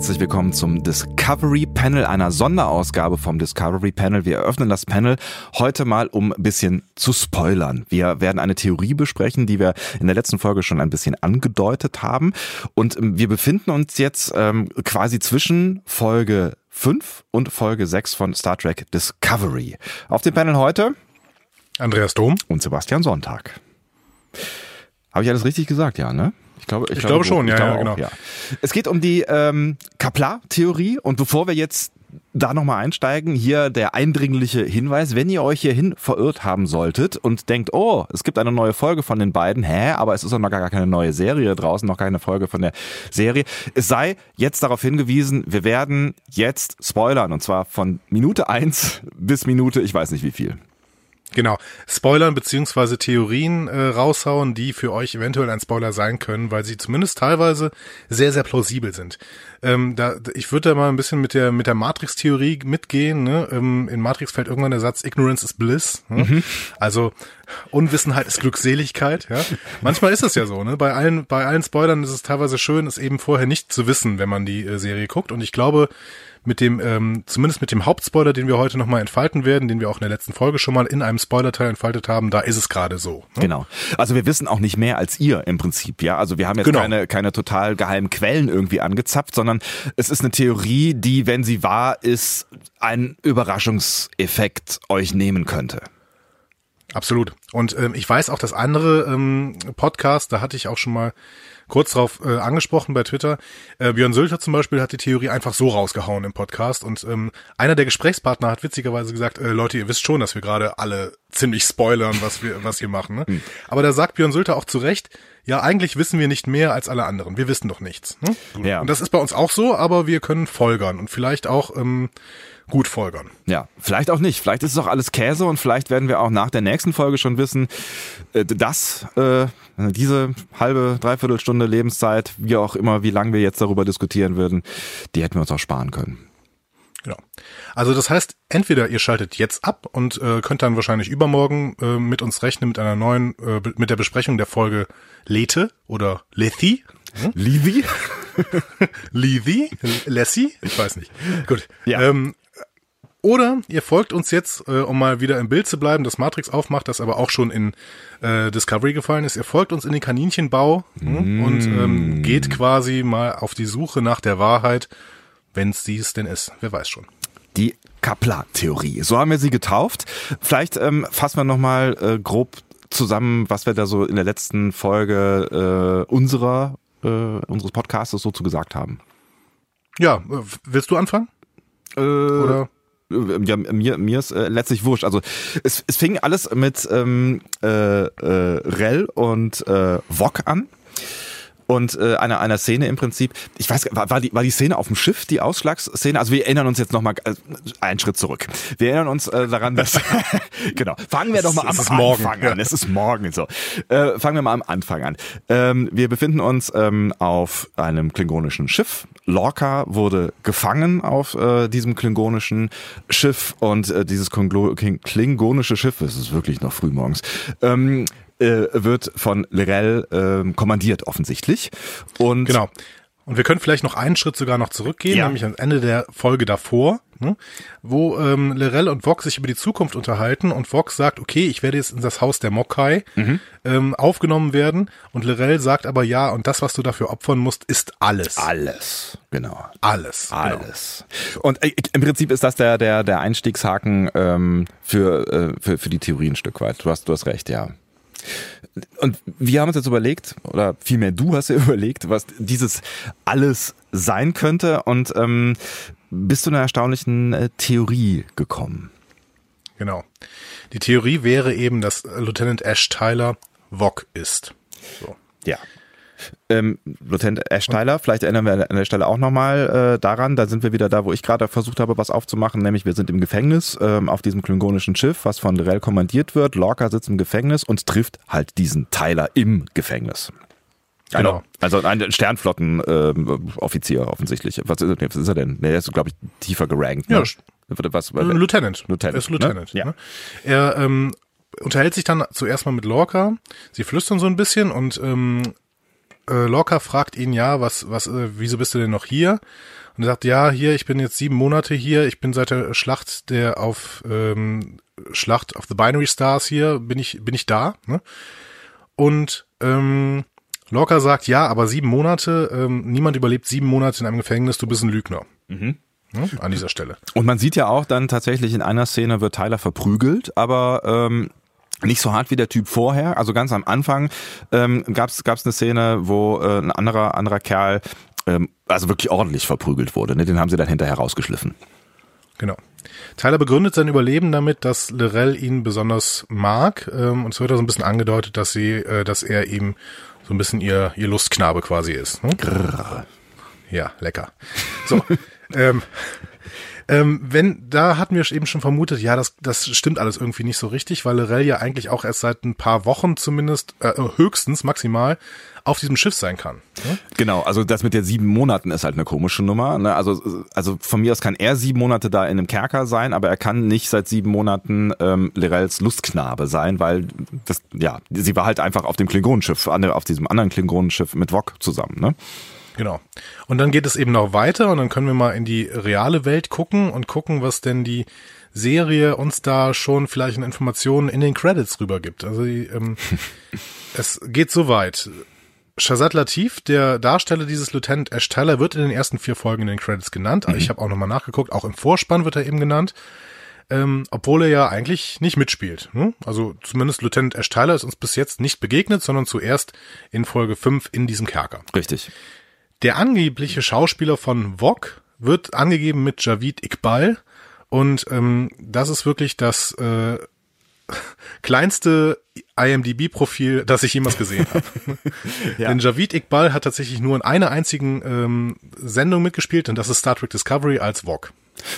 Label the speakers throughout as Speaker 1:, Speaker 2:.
Speaker 1: Herzlich willkommen zum Discovery Panel, einer Sonderausgabe vom Discovery Panel. Wir eröffnen das Panel heute mal, um ein bisschen zu spoilern. Wir werden eine Theorie besprechen, die wir in der letzten Folge schon ein bisschen angedeutet haben. Und ähm, wir befinden uns jetzt ähm, quasi zwischen Folge 5 und Folge 6 von Star Trek Discovery. Auf dem Panel heute
Speaker 2: Andreas Dom
Speaker 1: und Sebastian Sonntag. Habe ich alles richtig gesagt, ja, ne?
Speaker 2: Ich glaube, ich, ich glaube, glaube schon, ich ja, glaube ja, genau.
Speaker 1: ja. Es geht um die ähm, Kaplar-Theorie und bevor wir jetzt da nochmal einsteigen, hier der eindringliche Hinweis, wenn ihr euch hierhin verirrt haben solltet und denkt, oh, es gibt eine neue Folge von den beiden, hä, aber es ist noch gar keine neue Serie draußen, noch keine Folge von der Serie. Es sei jetzt darauf hingewiesen, wir werden jetzt spoilern und zwar von Minute eins bis Minute, ich weiß nicht wie viel.
Speaker 2: Genau. Spoilern beziehungsweise Theorien äh, raushauen, die für euch eventuell ein Spoiler sein können, weil sie zumindest teilweise sehr, sehr plausibel sind. Ähm, da, ich würde da mal ein bisschen mit der mit der Matrix-Theorie mitgehen. Ne? Ähm, in Matrix fällt irgendwann der Satz Ignorance is bliss. Ne? Mhm. Also Unwissenheit ist Glückseligkeit. Ja? Manchmal ist es ja so. Ne? Bei allen bei allen Spoilern ist es teilweise schön, es eben vorher nicht zu wissen, wenn man die äh, Serie guckt. Und ich glaube, mit dem, ähm, zumindest mit dem Hauptspoiler, den wir heute nochmal entfalten werden, den wir auch in der letzten Folge schon mal in einem Spoiler-Teil entfaltet haben, da ist es gerade so.
Speaker 1: Ne? Genau. Also wir wissen auch nicht mehr als ihr im Prinzip, ja. Also wir haben jetzt genau. keine, keine total geheimen Quellen irgendwie angezapft, sondern es ist eine Theorie, die, wenn sie wahr ist, einen Überraschungseffekt euch nehmen könnte.
Speaker 2: Absolut. Und ähm, ich weiß auch, dass andere ähm, Podcasts, da hatte ich auch schon mal kurz drauf äh, angesprochen bei Twitter. Äh, Björn Sülter zum Beispiel hat die Theorie einfach so rausgehauen im Podcast und ähm, einer der Gesprächspartner hat witzigerweise gesagt, äh, Leute, ihr wisst schon, dass wir gerade alle ziemlich spoilern, was wir was wir machen. Ne? Hm. Aber da sagt Björn Sülter auch zu Recht, ja, eigentlich wissen wir nicht mehr als alle anderen. Wir wissen doch nichts. Ne? Ja. Und das ist bei uns auch so, aber wir können folgern und vielleicht auch ähm, gut folgern.
Speaker 1: Ja, vielleicht auch nicht. Vielleicht ist es auch alles Käse und vielleicht werden wir auch nach der nächsten Folge schon wissen, äh, dass äh, diese halbe, dreiviertel Stunde Lebenszeit, wie auch immer, wie lange wir jetzt darüber diskutieren würden, die hätten wir uns auch sparen können.
Speaker 2: Genau. Also das heißt, entweder ihr schaltet jetzt ab und äh, könnt dann wahrscheinlich übermorgen äh, mit uns rechnen mit einer neuen, äh, mit der Besprechung der Folge Lethe oder Lethi.
Speaker 1: Hm? Levi?
Speaker 2: Levi? Lassie? Ich weiß nicht. Gut. Ja. Ähm, oder ihr folgt uns jetzt, äh, um mal wieder im Bild zu bleiben, das Matrix aufmacht, das aber auch schon in äh, Discovery gefallen ist. Ihr folgt uns in den Kaninchenbau mm. und ähm, geht quasi mal auf die Suche nach der Wahrheit, wenn es dies denn ist. Wer weiß schon.
Speaker 1: Die Kaplan-Theorie. So haben wir sie getauft. Vielleicht ähm, fassen wir nochmal äh, grob zusammen, was wir da so in der letzten Folge äh, unserer äh, unseres Podcasts so zu gesagt haben.
Speaker 2: Ja, äh, willst du anfangen?
Speaker 1: Äh, Oder? Ja, mir, mir ist äh, letztlich wurscht. Also es, es fing alles mit ähm, äh, äh, Rell und äh, Wok an und äh, einer einer Szene im Prinzip. Ich weiß, war, war die war die Szene auf dem Schiff die Ausschlagsszene? Also wir erinnern uns jetzt noch mal äh, einen Schritt zurück. Wir erinnern uns äh, daran, dass genau. Fangen wir doch mal am Anfang an. Es ist morgen so. Äh, fangen wir mal am Anfang an. Ähm, wir befinden uns ähm, auf einem klingonischen Schiff. Lorca wurde gefangen auf äh, diesem klingonischen Schiff und äh, dieses klingonische Schiff, es ist wirklich noch früh morgens, ähm, äh, wird von Lirel äh, kommandiert offensichtlich. Und
Speaker 2: genau. Und wir können vielleicht noch einen Schritt sogar noch zurückgehen, ja. nämlich am Ende der Folge davor, ne, wo ähm, Lirel und Vox sich über die Zukunft unterhalten und Vox sagt, okay, ich werde jetzt in das Haus der Mokai mhm. ähm, aufgenommen werden und Lirel sagt aber ja, und das, was du dafür opfern musst, ist alles.
Speaker 1: Alles, genau.
Speaker 2: Alles.
Speaker 1: Genau. Alles. Genau. Und äh, im Prinzip ist das der, der, der Einstiegshaken ähm, für, äh, für, für die Theorie ein Stück weit. Du hast, du hast recht, ja. Und wir haben uns jetzt überlegt, oder vielmehr du hast ja überlegt, was dieses alles sein könnte und ähm, bist zu einer erstaunlichen äh, Theorie gekommen.
Speaker 2: Genau. Die Theorie wäre eben, dass Lieutenant Ash Tyler Vog ist. So.
Speaker 1: Ja. Ähm, Lieutenant Ash Tyler, vielleicht erinnern wir an der Stelle auch nochmal äh, daran, da sind wir wieder da, wo ich gerade versucht habe, was aufzumachen, nämlich wir sind im Gefängnis ähm, auf diesem klingonischen Schiff, was von Lorel kommandiert wird. Lorca sitzt im Gefängnis und trifft halt diesen Tyler im Gefängnis. Genau. Also ein Sternflottenoffizier ähm, offensichtlich. Was ist, was ist er denn? Der ist, glaube ich, tiefer gerankt.
Speaker 2: Ne? Ja, was, was, Lieutenant. Lieutenant. Er ist Lieutenant. Ne? Ja. Ne? Er ähm, unterhält sich dann zuerst mal mit Lorca. Sie flüstern so ein bisschen und ähm, äh, Lorca fragt ihn ja, was, was, äh, wieso bist du denn noch hier? Und er sagt, ja, hier, ich bin jetzt sieben Monate hier, ich bin seit der Schlacht der auf ähm, Schlacht of the Binary Stars hier, bin ich, bin ich da. Ne? Und ähm, Lorca sagt, ja, aber sieben Monate, ähm, niemand überlebt sieben Monate in einem Gefängnis, du bist ein Lügner. Mhm. Ne? An dieser Stelle.
Speaker 1: Und man sieht ja auch dann tatsächlich in einer Szene wird Tyler verprügelt, aber ähm, nicht so hart wie der Typ vorher. Also ganz am Anfang ähm, gab es eine Szene, wo äh, ein anderer anderer Kerl ähm, also wirklich ordentlich verprügelt wurde. Ne? Den haben sie dann hinterher rausgeschliffen.
Speaker 2: Genau. Tyler begründet sein Überleben damit, dass Lorel ihn besonders mag. Ähm, und es wird da so ein bisschen angedeutet, dass sie, äh, dass er ihm so ein bisschen ihr, ihr Lustknabe quasi ist. Ne? Grrr. Ja, lecker. So. ähm, ähm, wenn, da hatten wir eben schon vermutet, ja, das, das stimmt alles irgendwie nicht so richtig, weil Lorel ja eigentlich auch erst seit ein paar Wochen zumindest, äh, höchstens maximal, auf diesem Schiff sein kann.
Speaker 1: Ne? Genau, also das mit der sieben Monaten ist halt eine komische Nummer. Ne? Also, also von mir aus kann er sieben Monate da in einem Kerker sein, aber er kann nicht seit sieben Monaten ähm, Lirels Lustknabe sein, weil das, ja, sie war halt einfach auf dem Klingonenschiff, auf diesem anderen Klingonenschiff mit Wok zusammen. Ne?
Speaker 2: Genau. Und dann geht es eben noch weiter und dann können wir mal in die reale Welt gucken und gucken, was denn die Serie uns da schon vielleicht in Informationen in den Credits rübergibt. Also die, ähm, es geht so weit. Shazad Latif, der Darsteller dieses Lieutenant Ash Tyler, wird in den ersten vier Folgen in den Credits genannt. Mhm. Ich habe auch nochmal nachgeguckt, auch im Vorspann wird er eben genannt. Ähm, obwohl er ja eigentlich nicht mitspielt. Ne? Also zumindest Lieutenant Ash Tyler ist uns bis jetzt nicht begegnet, sondern zuerst in Folge 5 in diesem Kerker.
Speaker 1: Richtig.
Speaker 2: Der angebliche Schauspieler von Vog wird angegeben mit Javid Iqbal und ähm, das ist wirklich das äh, kleinste IMDb-Profil, das ich jemals gesehen habe. ja. Denn Javid Iqbal hat tatsächlich nur in einer einzigen ähm, Sendung mitgespielt und das ist Star Trek Discovery als Vog.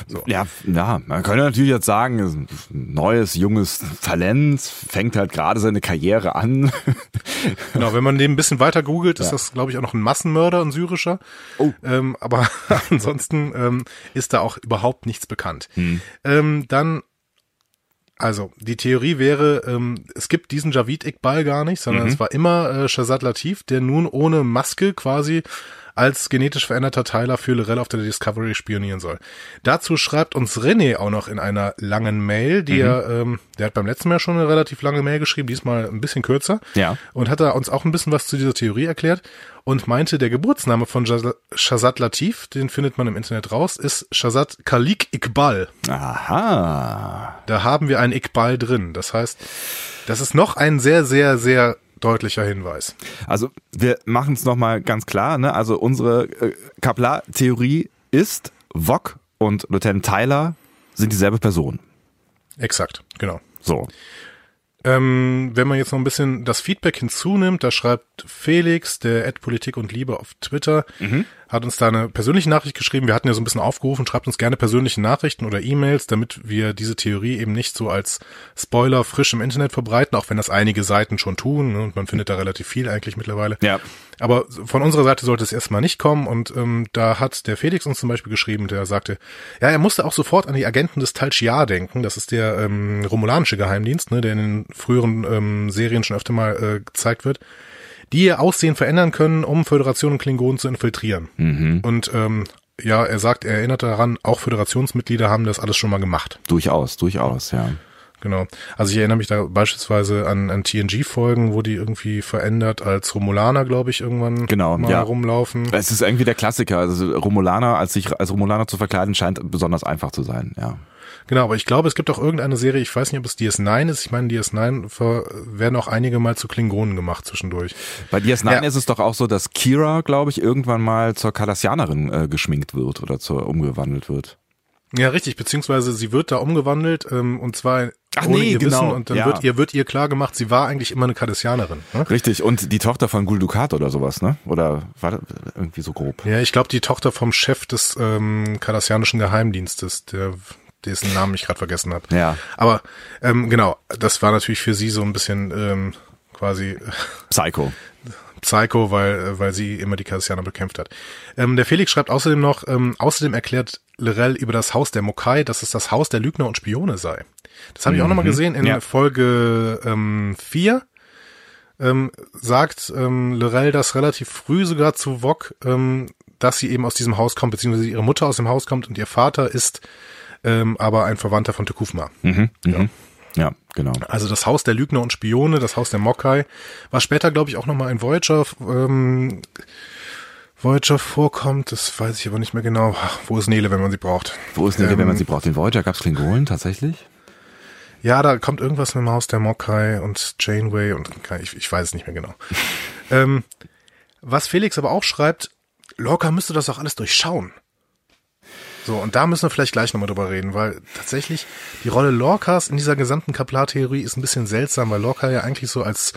Speaker 1: So. Ja, ja, man könnte natürlich jetzt sagen, neues, junges Talent, fängt halt gerade seine Karriere an.
Speaker 2: genau, wenn man den ein bisschen weiter googelt, ist ja. das, glaube ich, auch noch ein Massenmörder, ein syrischer. Oh. Ähm, aber ansonsten ähm, ist da auch überhaupt nichts bekannt. Hm. Ähm, dann also, die Theorie wäre, ähm, es gibt diesen Javid Iqbal gar nicht, sondern mhm. es war immer äh, Shazad Latif, der nun ohne Maske quasi als genetisch veränderter Tyler für Lorel auf der Discovery spionieren soll. Dazu schreibt uns René auch noch in einer langen Mail, die mhm. er, ähm, der hat beim letzten Mal schon eine relativ lange Mail geschrieben, diesmal ein bisschen kürzer.
Speaker 1: Ja.
Speaker 2: Und hat da uns auch ein bisschen was zu dieser Theorie erklärt und meinte, der Geburtsname von Shazad Latif, den findet man im Internet raus, ist Shazad Khalik Iqbal.
Speaker 1: Aha.
Speaker 2: Da haben wir ein Iqbal drin. Das heißt, das ist noch ein sehr, sehr, sehr deutlicher Hinweis.
Speaker 1: Also wir machen es nochmal ganz klar. Ne? Also unsere äh, Kaplar-Theorie ist, Vog und Lieutenant Tyler sind dieselbe Person.
Speaker 2: Exakt, genau.
Speaker 1: So.
Speaker 2: Ähm, wenn man jetzt noch ein bisschen das Feedback hinzunimmt, da schreibt Felix, der Ad Politik und Liebe auf Twitter, mhm hat uns da eine persönliche Nachricht geschrieben. Wir hatten ja so ein bisschen aufgerufen, schreibt uns gerne persönliche Nachrichten oder E-Mails, damit wir diese Theorie eben nicht so als Spoiler frisch im Internet verbreiten, auch wenn das einige Seiten schon tun. Ne? Und man findet da relativ viel eigentlich mittlerweile.
Speaker 1: Ja.
Speaker 2: Aber von unserer Seite sollte es erstmal nicht kommen. Und ähm, da hat der Felix uns zum Beispiel geschrieben, der sagte, ja, er musste auch sofort an die Agenten des Tal Shiar denken. Das ist der ähm, romulanische Geheimdienst, ne, der in den früheren ähm, Serien schon öfter mal äh, gezeigt wird die ihr Aussehen verändern können, um Föderation und Klingonen zu infiltrieren. Mhm. Und ähm, ja, er sagt, er erinnert daran, auch Föderationsmitglieder haben das alles schon mal gemacht.
Speaker 1: Durchaus, durchaus, ja.
Speaker 2: Genau. Also ich erinnere mich da beispielsweise an, an TNG-Folgen, wo die irgendwie verändert als Romulaner, glaube ich, irgendwann
Speaker 1: genau,
Speaker 2: mal
Speaker 1: ja.
Speaker 2: rumlaufen.
Speaker 1: Es ist irgendwie der Klassiker. Also Romulaner, als sich als Romulaner zu verkleiden, scheint besonders einfach zu sein, ja.
Speaker 2: Genau, aber ich glaube, es gibt auch irgendeine Serie, ich weiß nicht, ob es DS9 ist. Ich meine, DS9 werden auch einige mal zu Klingonen gemacht zwischendurch.
Speaker 1: Bei DS9 ja. ist es doch auch so, dass Kira, glaube ich, irgendwann mal zur Kardassianerin äh, geschminkt wird oder zur umgewandelt wird.
Speaker 2: Ja, richtig, beziehungsweise sie wird da umgewandelt ähm, und zwar Ach ohne nee, ihr genau. Wissen und dann ja. wird ihr wird ihr klar gemacht, sie war eigentlich immer eine Kardassianerin.
Speaker 1: Ne? Richtig und die Tochter von Gul Dukat oder sowas, ne? Oder war das irgendwie so grob?
Speaker 2: Ja, ich glaube die Tochter vom Chef des ähm, kardassianischen Geheimdienstes, der dessen Namen ich gerade vergessen habe.
Speaker 1: Ja.
Speaker 2: Aber ähm, genau, das war natürlich für sie so ein bisschen ähm, quasi
Speaker 1: Psycho.
Speaker 2: Psycho, weil, weil sie immer die Kardassianer bekämpft hat. Ähm, der Felix schreibt außerdem noch, ähm, außerdem erklärt Lorel über das Haus der Mokai, dass es das Haus der Lügner und Spione sei. Das habe ich auch nochmal mhm. gesehen in ja. Folge ähm, 4 ähm, sagt ähm, Lorel das relativ früh sogar zu Vog, ähm, dass sie eben aus diesem Haus kommt, beziehungsweise ihre Mutter aus dem Haus kommt und ihr Vater ist ähm, aber ein Verwandter von Tekufma.
Speaker 1: Mhm, mhm. Ja, genau.
Speaker 2: Also das Haus der Lügner und Spione, das Haus der Mokai, was später, glaube ich, auch nochmal in Voyager, ähm, Voyager vorkommt, das weiß ich aber nicht mehr genau. Ach, wo ist Nele, wenn man sie braucht?
Speaker 1: Wo ist Nele, ähm, wenn man sie braucht? In Voyager gab's Klingonen tatsächlich?
Speaker 2: Ja, da kommt irgendwas mit dem Haus der Mokai und Janeway und ich, ich weiß es nicht mehr genau. ähm, was Felix aber auch schreibt, Lorca müsste das auch alles durchschauen. So, und da müssen wir vielleicht gleich nochmal drüber reden, weil tatsächlich die Rolle Lorcas in dieser gesamten Kaplar-Theorie ist ein bisschen seltsam, weil Lorca ja eigentlich so als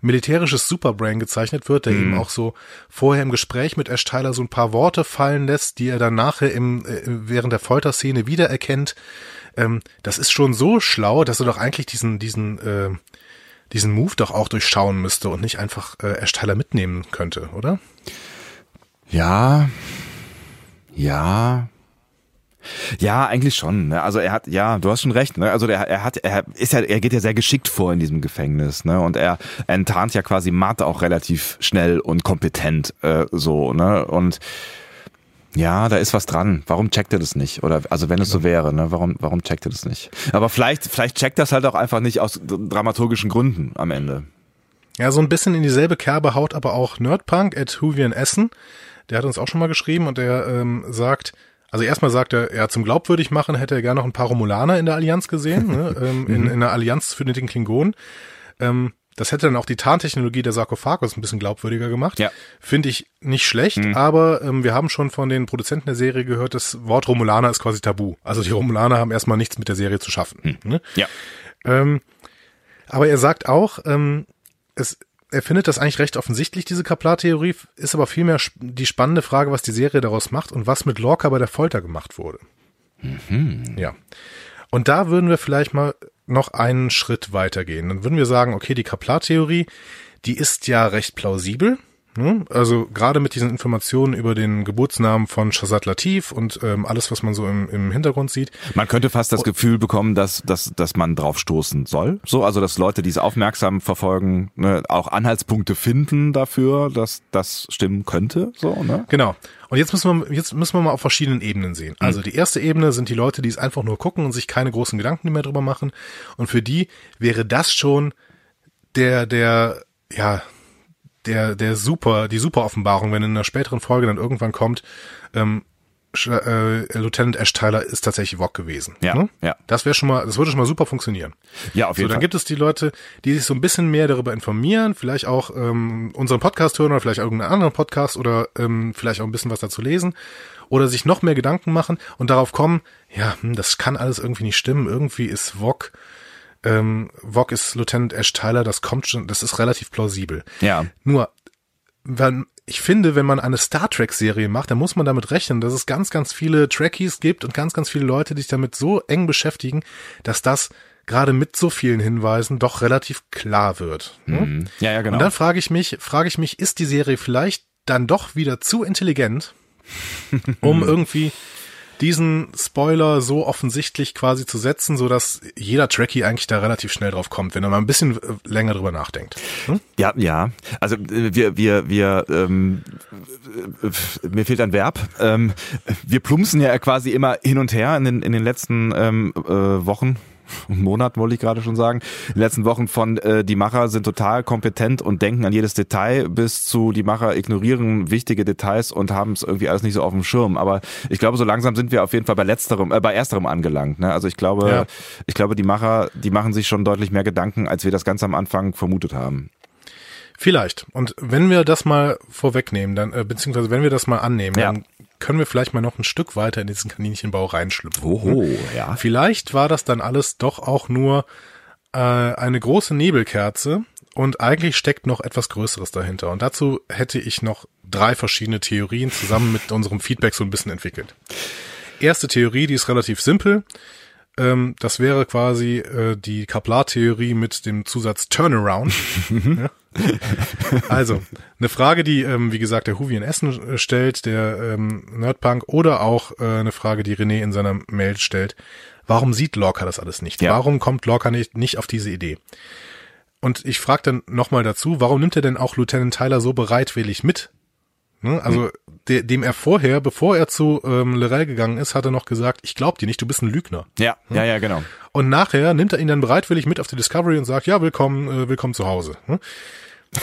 Speaker 2: militärisches Superbrain gezeichnet wird, der mhm. eben auch so vorher im Gespräch mit Ash Tyler so ein paar Worte fallen lässt, die er dann nachher im, äh, während der Folterszene wiedererkennt. Ähm, das ist schon so schlau, dass er doch eigentlich diesen, diesen, äh, diesen Move doch auch durchschauen müsste und nicht einfach äh, Ash Tyler mitnehmen könnte, oder?
Speaker 1: Ja, ja, ja, eigentlich schon. Ne? Also er hat, ja, du hast schon recht. Ne? Also er, er hat, er ist ja, er geht ja sehr geschickt vor in diesem Gefängnis. Ne? Und er enttarnt ja quasi Matt auch relativ schnell und kompetent äh, so. Ne? Und ja, da ist was dran. Warum checkt er das nicht? Oder also wenn es so wäre, ne? Warum, warum checkt er das nicht? Aber vielleicht, vielleicht checkt das halt auch einfach nicht aus dramaturgischen Gründen am Ende.
Speaker 2: Ja, so ein bisschen in dieselbe Kerbe haut aber auch Nerdpunk at Huvian Essen. Der hat uns auch schon mal geschrieben und der ähm, sagt, also erstmal sagt er, ja, zum glaubwürdig machen hätte er gerne noch ein paar Romulaner in der Allianz gesehen, ne? ähm, in, mhm. in der Allianz für den Klingonen. Ähm, das hätte dann auch die Tarntechnologie der Sarkophagus ein bisschen glaubwürdiger gemacht.
Speaker 1: Ja.
Speaker 2: Finde ich nicht schlecht, mhm. aber ähm, wir haben schon von den Produzenten der Serie gehört, das Wort Romulaner ist quasi tabu. Also die Romulaner haben erstmal nichts mit der Serie zu schaffen. Mhm. Ne?
Speaker 1: Ja.
Speaker 2: Ähm, aber er sagt auch, ähm, es, er findet das eigentlich recht offensichtlich, diese Kaplar-Theorie, ist aber vielmehr die spannende Frage, was die Serie daraus macht und was mit Lorca bei der Folter gemacht wurde. Mhm. Ja. Und da würden wir vielleicht mal noch einen Schritt weitergehen. Dann würden wir sagen, okay, die Kaplar-Theorie, die ist ja recht plausibel. Ne? Also gerade mit diesen Informationen über den Geburtsnamen von Shazad Latif und ähm, alles, was man so im, im Hintergrund sieht.
Speaker 1: Man könnte fast das Gefühl bekommen, dass, dass, dass man drauf stoßen soll. So, also dass Leute, die es aufmerksam verfolgen, ne, auch Anhaltspunkte finden dafür, dass das stimmen könnte. So, ne?
Speaker 2: Genau. Und jetzt müssen wir, jetzt müssen wir mal auf verschiedenen Ebenen sehen. Mhm. Also die erste Ebene sind die Leute, die es einfach nur gucken und sich keine großen Gedanken mehr drüber machen. Und für die wäre das schon der, der, ja, der, der super, die super Offenbarung, wenn in einer späteren Folge dann irgendwann kommt, ähm, äh, Lieutenant Ash Tyler ist tatsächlich Wok gewesen.
Speaker 1: Ja, ne? ja.
Speaker 2: Das wäre schon mal, das würde schon mal super funktionieren.
Speaker 1: Ja, auf jeden
Speaker 2: so, Fall. Dann gibt es die Leute, die sich so ein bisschen mehr darüber informieren, vielleicht auch ähm, unseren Podcast hören oder vielleicht irgendeinen anderen Podcast oder ähm, vielleicht auch ein bisschen was dazu lesen oder sich noch mehr Gedanken machen und darauf kommen, ja, hm, das kann alles irgendwie nicht stimmen. Irgendwie ist Wok ähm, Vogue ist Lieutenant Ash Tyler, das kommt schon, das ist relativ plausibel.
Speaker 1: Ja.
Speaker 2: Nur, wenn, ich finde, wenn man eine Star Trek Serie macht, dann muss man damit rechnen, dass es ganz, ganz viele Trekkies gibt und ganz, ganz viele Leute, die sich damit so eng beschäftigen, dass das gerade mit so vielen Hinweisen doch relativ klar wird.
Speaker 1: Ne? Mhm. Ja, ja, genau.
Speaker 2: Und dann frage ich mich, frage ich mich, ist die Serie vielleicht dann doch wieder zu intelligent, um irgendwie diesen Spoiler so offensichtlich quasi zu setzen, so dass jeder Trekkie eigentlich da relativ schnell drauf kommt, wenn er mal ein bisschen äh, länger drüber nachdenkt.
Speaker 1: Hm? Ja, ja. Also äh, wir, wir, wir, ähm, äh, mir fehlt ein Verb. Ähm, wir plumpsen ja quasi immer hin und her in den, in den letzten ähm, äh, Wochen Monat, wollte ich gerade schon sagen, in den letzten Wochen von äh, die Macher sind total kompetent und denken an jedes Detail bis zu die Macher ignorieren wichtige Details und haben es irgendwie alles nicht so auf dem Schirm. Aber ich glaube, so langsam sind wir auf jeden Fall bei letzterem, äh, bei ersterem angelangt. Ne? Also ich glaube, ja. ich glaube, die Macher, die machen sich schon deutlich mehr Gedanken, als wir das ganz am Anfang vermutet haben.
Speaker 2: Vielleicht. Und wenn wir das mal vorwegnehmen, dann, äh, beziehungsweise wenn wir das mal annehmen, ja. dann können wir vielleicht mal noch ein Stück weiter in diesen Kaninchenbau reinschlüpfen.
Speaker 1: Oho, ja.
Speaker 2: Vielleicht war das dann alles doch auch nur äh, eine große Nebelkerze und eigentlich steckt noch etwas Größeres dahinter. Und dazu hätte ich noch drei verschiedene Theorien zusammen mit unserem Feedback so ein bisschen entwickelt. Erste Theorie, die ist relativ simpel. Ähm, das wäre quasi äh, die Kaplar-Theorie mit dem Zusatz Turnaround. ja. Also, eine Frage, die, ähm, wie gesagt, der Huvi in Essen stellt, der ähm, Nerdpunk, oder auch äh, eine Frage, die René in seiner Mail stellt. Warum sieht Lorca das alles nicht? Ja. Warum kommt Lorca nicht, nicht auf diese Idee? und ich frage dann nochmal dazu, warum nimmt er denn auch Lieutenant Tyler so bereitwillig mit? Ne? Also mhm. de, dem er vorher, bevor er zu ähm, Lorel gegangen ist, hat er noch gesagt, ich glaub dir nicht, du bist ein Lügner.
Speaker 1: Ja, hm? ja, ja, genau.
Speaker 2: Und nachher nimmt er ihn dann bereitwillig mit auf die Discovery und sagt, ja, willkommen, äh, willkommen zu Hause. Hm?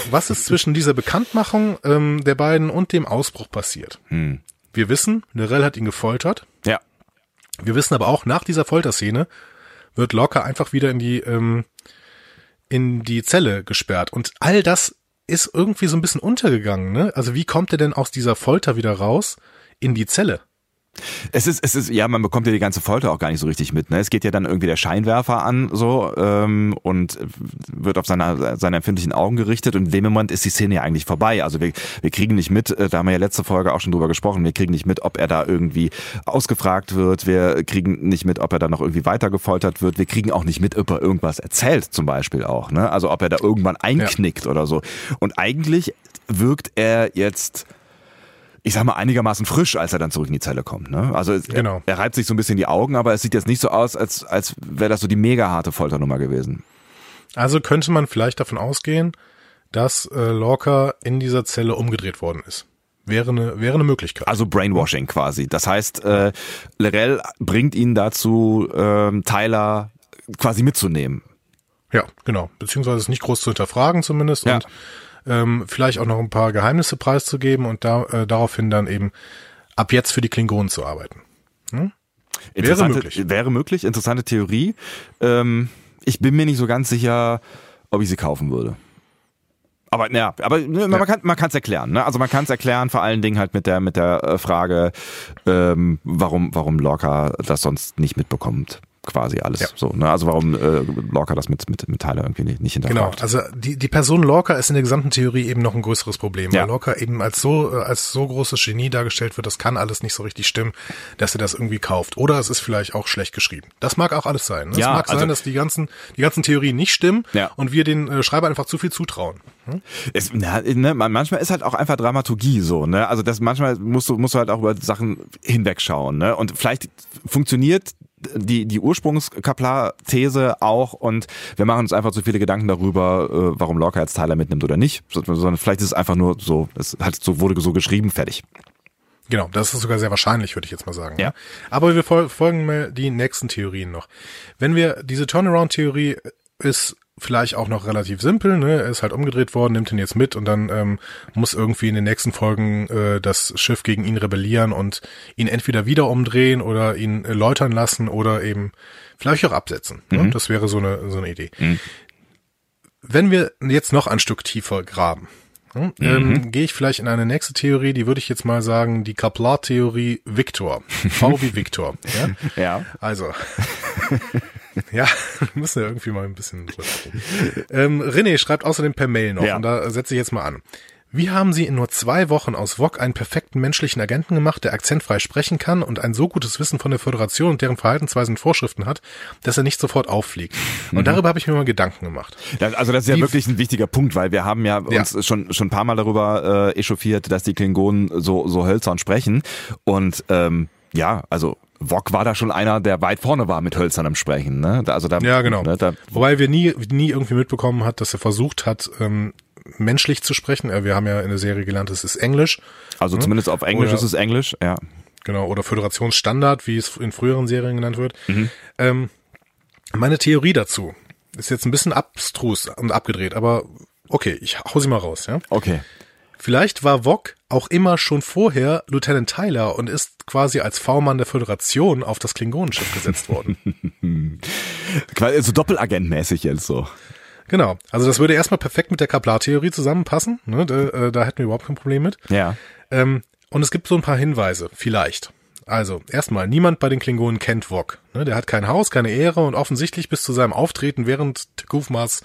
Speaker 2: Was ist zwischen dieser Bekanntmachung ähm, der beiden und dem Ausbruch passiert? Hm. Wir wissen, Lorel hat ihn gefoltert.
Speaker 1: Ja.
Speaker 2: Wir wissen aber auch, nach dieser Folterszene wird Locker einfach wieder in die ähm, in die Zelle gesperrt. Und all das ist irgendwie so ein bisschen untergegangen, ne? Also wie kommt er denn aus dieser Folter wieder raus in die Zelle?
Speaker 1: Es ist, es ist, ja, man bekommt ja die ganze Folter auch gar nicht so richtig mit. Ne? Es geht ja dann irgendwie der Scheinwerfer an so ähm, und wird auf seine, seine empfindlichen Augen gerichtet und in dem Moment ist die Szene ja eigentlich vorbei. Also wir, wir kriegen nicht mit, äh, da haben wir ja letzte Folge auch schon drüber gesprochen, wir kriegen nicht mit, ob er da irgendwie ausgefragt wird, wir kriegen nicht mit, ob er da noch irgendwie weiter gefoltert wird, wir kriegen auch nicht mit, ob er irgendwas erzählt zum Beispiel auch. Ne? Also ob er da irgendwann einknickt ja. oder so. Und eigentlich wirkt er jetzt ich sag mal, einigermaßen frisch, als er dann zurück in die Zelle kommt. Ne? Also genau. er, er reibt sich so ein bisschen die Augen, aber es sieht jetzt nicht so aus, als, als wäre das so die mega harte Folternummer gewesen.
Speaker 2: Also könnte man vielleicht davon ausgehen, dass äh, Lorca in dieser Zelle umgedreht worden ist. Wäre eine, wäre eine Möglichkeit.
Speaker 1: Also Brainwashing quasi. Das heißt, äh, Lerell bringt ihn dazu, äh, Tyler quasi mitzunehmen.
Speaker 2: Ja, genau. Beziehungsweise es nicht groß zu hinterfragen zumindest. Ja. Und ähm, vielleicht auch noch ein paar Geheimnisse preiszugeben und da, äh, daraufhin dann eben ab jetzt für die Klingonen zu arbeiten. Hm?
Speaker 1: Wäre möglich. Wäre möglich, interessante Theorie. Ähm, ich bin mir nicht so ganz sicher, ob ich sie kaufen würde. Aber ja, aber ne, man kann man kann es erklären. Ne? Also man kann es erklären, vor allen Dingen halt mit der mit der äh, Frage, ähm, warum warum Lorca das sonst nicht mitbekommt quasi alles. Ja. So, ne? Also warum äh, Lorca das mit, mit, mit Tyler irgendwie nicht, nicht hinterfragt.
Speaker 2: Genau, also die, die Person Lorca ist in der gesamten Theorie eben noch ein größeres Problem, ja. weil Lorca eben als so, äh, als so großes Genie dargestellt wird, das kann alles nicht so richtig stimmen, dass er das irgendwie kauft. Oder es ist vielleicht auch schlecht geschrieben. Das mag auch alles sein. Ne? Ja, es mag also, sein, dass die ganzen, die ganzen Theorien nicht stimmen ja. und wir den äh, Schreiber einfach zu viel zutrauen. Hm?
Speaker 1: Es, na, ne, manchmal ist halt auch einfach Dramaturgie so, ne? Also das manchmal musst du, musst du halt auch über Sachen hinwegschauen, ne? Und vielleicht funktioniert die, die Ursprungskaplar-These auch und wir machen uns einfach zu viele Gedanken darüber, äh, warum Lorca jetzt Tyler mitnimmt oder nicht, sondern vielleicht ist es einfach nur so, es hat so, wurde so geschrieben, fertig.
Speaker 2: Genau, das ist sogar sehr wahrscheinlich, würde ich jetzt mal sagen.
Speaker 1: Ja.
Speaker 2: Aber wir folgen mal die nächsten Theorien noch. Wenn wir diese Turnaround-Theorie ist vielleicht auch noch relativ simpel, ne? Er ist halt umgedreht worden, nimmt ihn jetzt mit und dann ähm, muss irgendwie in den nächsten Folgen äh, das Schiff gegen ihn rebellieren und ihn entweder wieder umdrehen oder ihn äh, läutern lassen oder eben vielleicht auch absetzen. Ne? Mhm. Ne? Das wäre so eine so eine Idee. Mhm. Wenn wir jetzt noch ein Stück tiefer graben, hm, ähm, mhm. gehe ich vielleicht in eine nächste Theorie, die würde ich jetzt mal sagen, die Kaplar-Theorie Victor. V wie Victor.
Speaker 1: Ja. ja.
Speaker 2: Also. ja, müssen wir irgendwie mal ein bisschen ähm, René schreibt außerdem per Mail noch ja. und da setze ich jetzt mal an. Wie haben Sie in nur zwei Wochen aus VOG einen perfekten menschlichen Agenten gemacht, der akzentfrei sprechen kann und ein so gutes Wissen von der Föderation und deren Verhaltensweisen und Vorschriften hat, dass er nicht sofort auffliegt? Und mhm. darüber habe ich mir mal Gedanken gemacht.
Speaker 1: Also das ist ja die, wirklich ein wichtiger Punkt, weil wir haben ja, ja. uns schon schon ein paar Mal darüber äh, echauffiert, dass die Klingonen so so hölzern sprechen und ähm, ja, also Wok war da schon einer, der weit vorne war mit Hölzern im Sprechen. Ne? Also da,
Speaker 2: ja, genau. Ne, da, Wobei wir nie, nie irgendwie mitbekommen hat, dass er versucht hat, ähm, menschlich zu sprechen. Äh, wir haben ja in der Serie gelernt, es ist Englisch.
Speaker 1: Also ne? zumindest auf Englisch oder, ist es Englisch, ja.
Speaker 2: Genau, oder Föderationsstandard, wie es in früheren Serien genannt wird. Mhm. Ähm, meine Theorie dazu ist jetzt ein bisschen abstrus und abgedreht, aber okay, ich hau sie mal raus, ja.
Speaker 1: Okay.
Speaker 2: Vielleicht war Wok auch immer schon vorher Lieutenant Tyler und ist quasi als V-Mann der Föderation auf das Klingonenschiff gesetzt worden.
Speaker 1: quasi so doppelagentmäßig jetzt so.
Speaker 2: Genau. Also das würde erstmal perfekt mit der Kaplar-Theorie zusammenpassen. Ne? Da, äh, da hätten wir überhaupt kein Problem mit.
Speaker 1: Ja.
Speaker 2: Ähm, und es gibt so ein paar Hinweise, vielleicht. Also, erstmal, niemand bei den Klingonen kennt Wok. Ne, der hat kein Haus, keine Ehre und offensichtlich bis zu seinem Auftreten während Tikufmas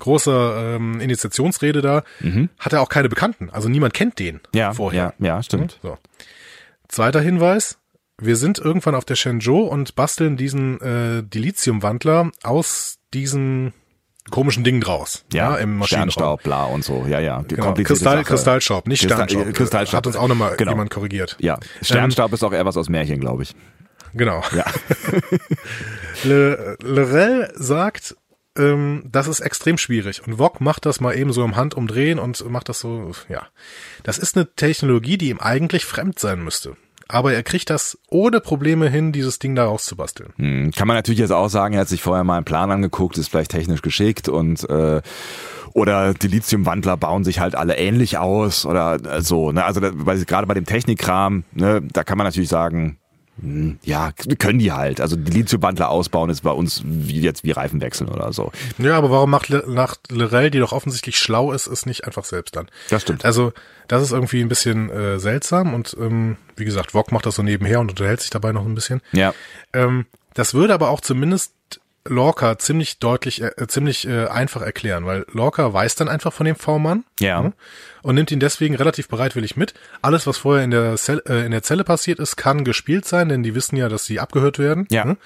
Speaker 2: großer ähm, Initiationsrede da, mhm. hat er auch keine Bekannten. Also niemand kennt den
Speaker 1: ja,
Speaker 2: vorher.
Speaker 1: Ja, ja, stimmt.
Speaker 2: So. Zweiter Hinweis, wir sind irgendwann auf der Shenzhou und basteln diesen äh, Dilithium-Wandler aus diesen komischen Dingen draus.
Speaker 1: Ja, ja im Maschinenraum. Sternstaub, bla und so. Ja, ja.
Speaker 2: Die genau. Kristall, Sache. Kristallstaub, nicht Kristall, Sternstaub. Kristallstaub. Hat uns auch nochmal genau. jemand korrigiert.
Speaker 1: Ja. Sternstaub ähm, ist auch eher was aus Märchen, glaube ich.
Speaker 2: Genau.
Speaker 1: Ja.
Speaker 2: Le, Lorel sagt, ähm, das ist extrem schwierig. Und VOG macht das mal eben so im Handumdrehen und macht das so, ja. Das ist eine Technologie, die ihm eigentlich fremd sein müsste. Aber er kriegt das ohne Probleme hin, dieses Ding da rauszubasteln.
Speaker 1: Hm, kann man natürlich jetzt auch sagen, er hat sich vorher mal einen Plan angeguckt, ist vielleicht technisch geschickt und äh, oder die Lithiumwandler bauen sich halt alle ähnlich aus oder äh, so. Ne? Also da, weil gerade bei dem Technikkram, ne, da kann man natürlich sagen, ja, können die halt. Also die Lithiumbandler ausbauen ist bei uns wie jetzt wie Reifen wechseln oder so.
Speaker 2: Ja, aber warum macht, Le macht Lorel, die doch offensichtlich schlau ist, es nicht einfach selbst dann?
Speaker 1: Das stimmt.
Speaker 2: Also das ist irgendwie ein bisschen äh, seltsam und ähm, wie gesagt, Wok macht das so nebenher und unterhält sich dabei noch ein bisschen.
Speaker 1: Ja.
Speaker 2: Ähm, das würde aber auch zumindest Lorca ziemlich deutlich, äh, ziemlich äh, einfach erklären, weil Lorca weiß dann einfach von dem V-Mann
Speaker 1: Ja.
Speaker 2: ne, und nimmt ihn deswegen relativ bereitwillig mit. Alles, was vorher in der, Zell, äh, in der Zelle passiert ist, kann gespielt sein, denn die wissen ja, dass sie abgehört werden.
Speaker 1: Ja.
Speaker 2: ne?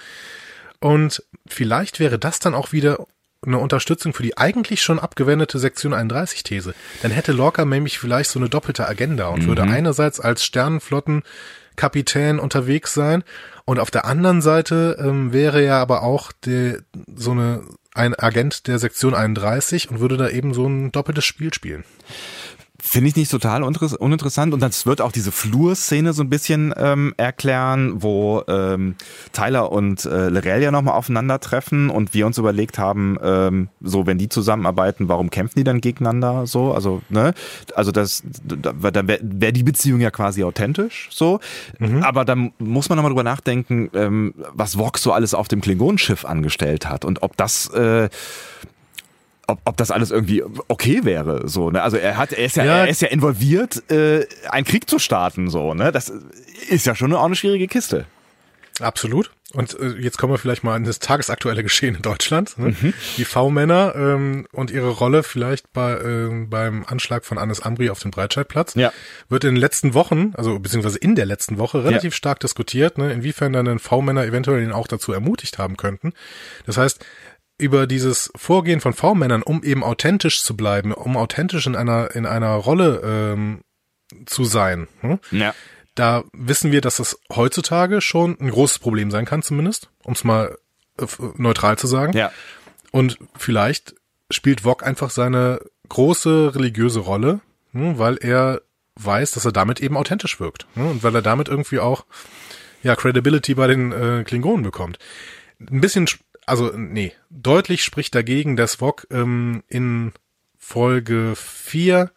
Speaker 2: Und vielleicht wäre das dann auch wieder eine Unterstützung für die eigentlich schon abgewendete Sektion 31 These. Dann hätte Lorca nämlich vielleicht so eine doppelte Agenda und würde einerseits als Sternenflottenkapitän unterwegs sein und auf der anderen Seite ähm, wäre er aber auch die, so eine ein Agent der Sektion 31 und würde da eben so ein doppeltes Spiel spielen.
Speaker 1: Finde ich nicht total uninteress- uninteressant. Und das wird auch diese Flurszene so ein bisschen ähm, erklären, wo ähm, Tyler und äh, Lorel ja nochmal aufeinandertreffen und wir uns überlegt haben, ähm, so wenn die zusammenarbeiten, warum kämpfen die dann gegeneinander so? Also, ne? Also das, da, da wäre wär die Beziehung ja quasi authentisch so. Aber dann muss man nochmal drüber nachdenken, ähm, was Vox so alles auf dem Klingonenschiff angestellt hat und ob das äh, ob, ob das alles irgendwie okay wäre, so, ne? Also er hat, er ist ja,
Speaker 2: Ja.
Speaker 1: er ist ja involviert, äh, einen Krieg zu starten, so, ne? Das ist ja schon auch eine schwierige Kiste.
Speaker 2: Absolut. Und äh, jetzt kommen wir vielleicht mal in das tagesaktuelle Geschehen in Deutschland. Ne? Die V-Männer ähm, und ihre Rolle vielleicht bei, ähm, beim Anschlag von Anis Amri auf den Breitscheidplatz
Speaker 1: Ja.
Speaker 2: wird in den letzten Wochen, also beziehungsweise in der letzten Woche, relativ
Speaker 1: Ja.
Speaker 2: stark diskutiert, ne? inwiefern dann V-Männer eventuell ihn auch dazu ermutigt haben könnten. Das heißt, über dieses Vorgehen von V-Männern, um eben authentisch zu bleiben, um authentisch in einer in einer Rolle ähm, zu sein. Hm?
Speaker 1: Ja.
Speaker 2: Da wissen wir, dass das heutzutage schon ein großes Problem sein kann, zumindest, um es mal äh, neutral zu sagen.
Speaker 1: Ja.
Speaker 2: Und vielleicht spielt Vog einfach seine große religiöse Rolle, hm, weil er weiß, dass er damit eben authentisch wirkt. hm, Und weil er damit irgendwie auch ja Credibility bei den äh, Klingonen bekommt. Ein bisschen, sch- also nee, deutlich spricht dagegen, dass Vog ähm, in Folge 4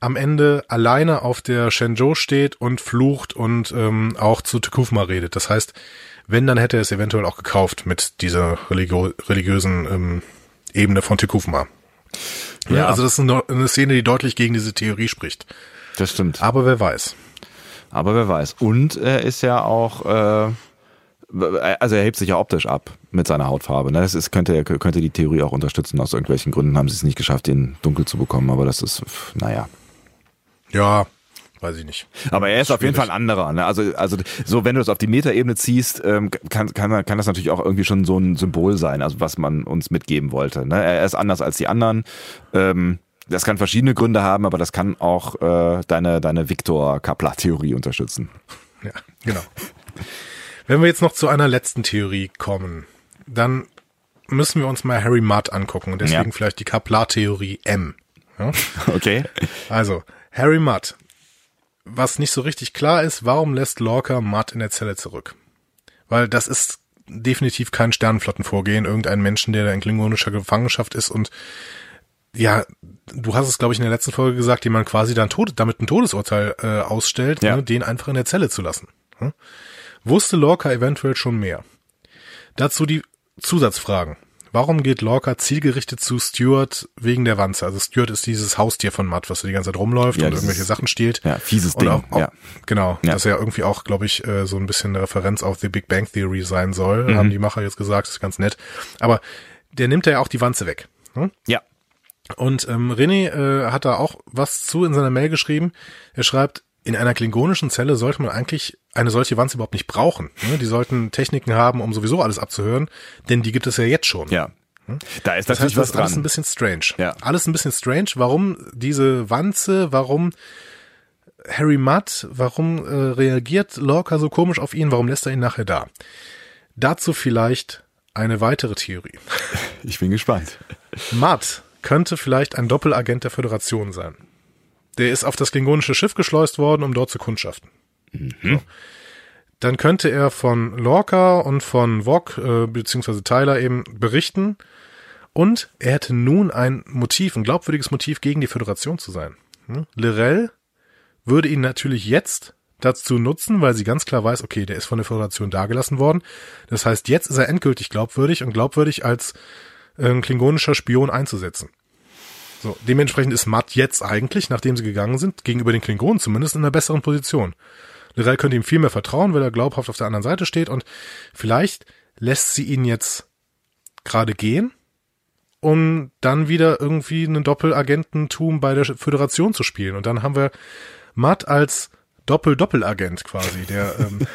Speaker 2: am Ende alleine auf der Shenzhou steht und flucht und ähm, auch zu Tekufma redet. Das heißt, wenn, dann hätte er es eventuell auch gekauft mit dieser religio religiösen ähm, Ebene von Tekufma. Ja,
Speaker 1: Ja.
Speaker 2: also das ist eine, eine Szene, die deutlich gegen diese Theorie spricht.
Speaker 1: Das stimmt.
Speaker 2: Aber wer weiß.
Speaker 1: Aber wer weiß. Und er ist ja auch, äh, also er hebt sich ja optisch ab mit seiner Hautfarbe. Ne? Das ist, könnte, könnte die Theorie auch unterstützen. Aus irgendwelchen Gründen haben sie es nicht geschafft, ihn dunkel zu bekommen. Aber das ist, naja.
Speaker 2: Ja, weiß ich nicht.
Speaker 1: Aber er ist auf jeden. Fall ein anderer. Ne? Also, also so, wenn du das auf die Metaebene ziehst, ähm, kann, kann, kann das natürlich auch irgendwie schon so ein Symbol sein, also was man uns mitgeben wollte. Ne? Er ist anders als die anderen. Ähm, das kann verschiedene Gründe haben, aber das kann auch äh, deine, deine Victor-Kaplan-Theorie unterstützen.
Speaker 2: Ja, genau. Wenn wir jetzt noch zu einer letzten Theorie kommen, dann müssen wir uns mal Harry Mudd angucken und deswegen
Speaker 1: Ja.
Speaker 2: vielleicht die Kaplar-Theorie M. Ja?
Speaker 1: Okay.
Speaker 2: Also, Harry Mudd. Was nicht so richtig klar ist, warum lässt Lorca Mudd in der Zelle zurück? Weil das ist definitiv kein Sternenflottenvorgehen, irgendein Menschen, der da in klingonischer Gefangenschaft ist und ja, du hast es, glaube ich, in der letzten Folge gesagt, den man quasi dann Tod damit ein Todesurteil äh, ausstellt,
Speaker 1: Ja.
Speaker 2: ne, den einfach in der Zelle zu lassen. Hm? Wusste Lorca eventuell schon mehr? Dazu die Zusatzfragen. Warum geht Lorca zielgerichtet zu Stuart wegen der Wanze? Also Stuart ist dieses Haustier von Matt, was die ganze Zeit rumläuft
Speaker 1: Ja,
Speaker 2: und irgendwelche Sachen stiehlt.
Speaker 1: Ja, fieses
Speaker 2: Und
Speaker 1: Ding.
Speaker 2: Auch, auch,
Speaker 1: ja.
Speaker 2: Genau,
Speaker 1: Ja.
Speaker 2: das ja irgendwie auch, glaube ich, äh, so ein bisschen eine Referenz auf The Big Bang Theory sein soll,
Speaker 1: Mhm.
Speaker 2: haben die Macher jetzt gesagt, ist ganz nett. Aber der nimmt ja auch die Wanze weg. Hm?
Speaker 1: ja.
Speaker 2: Und ähm, René äh, hat da auch was zu in seiner Mail geschrieben. Er schreibt, in einer klingonischen Zelle sollte man eigentlich eine solche Wanze überhaupt nicht brauchen. Ne? Die sollten Techniken haben, um sowieso alles abzuhören, denn die gibt es ja jetzt schon.
Speaker 1: Ja. Da ist
Speaker 2: Das
Speaker 1: natürlich
Speaker 2: heißt,
Speaker 1: was
Speaker 2: alles ein
Speaker 1: dran.
Speaker 2: bisschen strange.
Speaker 1: Ja.
Speaker 2: Alles ein bisschen strange. Warum diese Wanze, warum Harry Mudd, warum äh, reagiert Lorca so komisch auf ihn, warum lässt er ihn nachher da? Dazu vielleicht eine weitere Theorie.
Speaker 1: Ich bin gespannt.
Speaker 2: Matt könnte vielleicht ein Doppelagent der Föderation sein. Der ist auf das klingonische Schiff geschleust worden, um dort zu kundschaften. Mhm. So. Dann könnte er von Lorca und von Vog, äh, beziehungsweise Tyler eben berichten. Und er hätte nun ein Motiv, ein glaubwürdiges Motiv gegen die Föderation zu sein. Hm? Lirel würde ihn natürlich jetzt dazu nutzen, weil sie ganz klar weiß, okay, der ist von der Föderation dagelassen worden. Das heißt, jetzt ist er endgültig glaubwürdig und glaubwürdig als äh, klingonischer Spion einzusetzen. So, dementsprechend ist Matt jetzt eigentlich, nachdem sie gegangen sind, gegenüber den Klingonen zumindest in einer besseren Position. Lirel könnte ihm viel mehr vertrauen, weil er glaubhaft auf der anderen Seite steht und vielleicht lässt sie ihn jetzt gerade gehen, um dann wieder irgendwie einen Doppelagententum bei der Föderation zu spielen. Und dann haben wir Matt als Doppel-Doppelagent quasi, der ähm,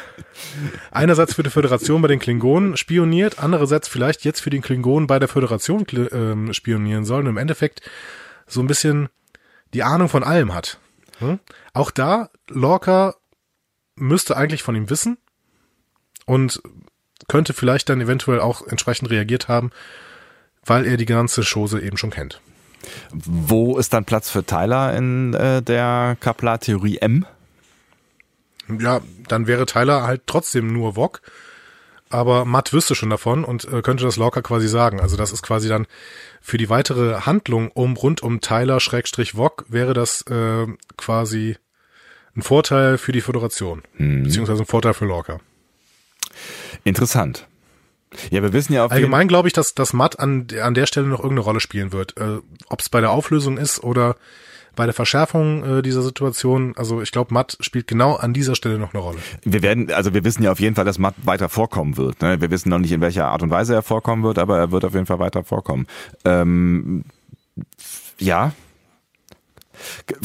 Speaker 2: einerseits für die Föderation bei den Klingonen spioniert, andererseits vielleicht jetzt für den Klingonen bei der Föderation ähm, spionieren soll und im Endeffekt so ein bisschen die Ahnung von allem hat. Hm? Auch da, Lorca müsste eigentlich von ihm wissen und könnte vielleicht dann eventuell auch entsprechend reagiert haben, weil er die ganze Chose eben schon kennt.
Speaker 1: Wo ist dann Platz für Tyler in äh, der Kaplar-Theorie M?
Speaker 2: Ja, dann wäre Tyler halt trotzdem nur Wok. Aber Matt wüsste schon davon und äh, könnte das locker quasi sagen. Also das ist quasi dann für die weitere Handlung um rund um Tyler Schrägstrich Wok wäre das äh, quasi ein Vorteil für die Föderation. Hm. Beziehungsweise ein Vorteil für Lorca.
Speaker 1: Interessant. Ja, wir wissen ja
Speaker 2: auf Allgemein glaube ich, dass, dass Matt an, an der Stelle noch irgendeine Rolle spielen wird. Äh, Ob es bei der Auflösung ist oder bei der Verschärfung äh, dieser Situation, also ich glaube, Matt spielt genau an dieser Stelle noch eine Rolle.
Speaker 1: Wir werden, also wir wissen ja auf jeden Fall, dass Matt weiter vorkommen wird. Ne? Wir wissen noch nicht, in welcher Art und Weise er vorkommen wird, aber er wird auf jeden Fall weiter vorkommen. Ähm, ja,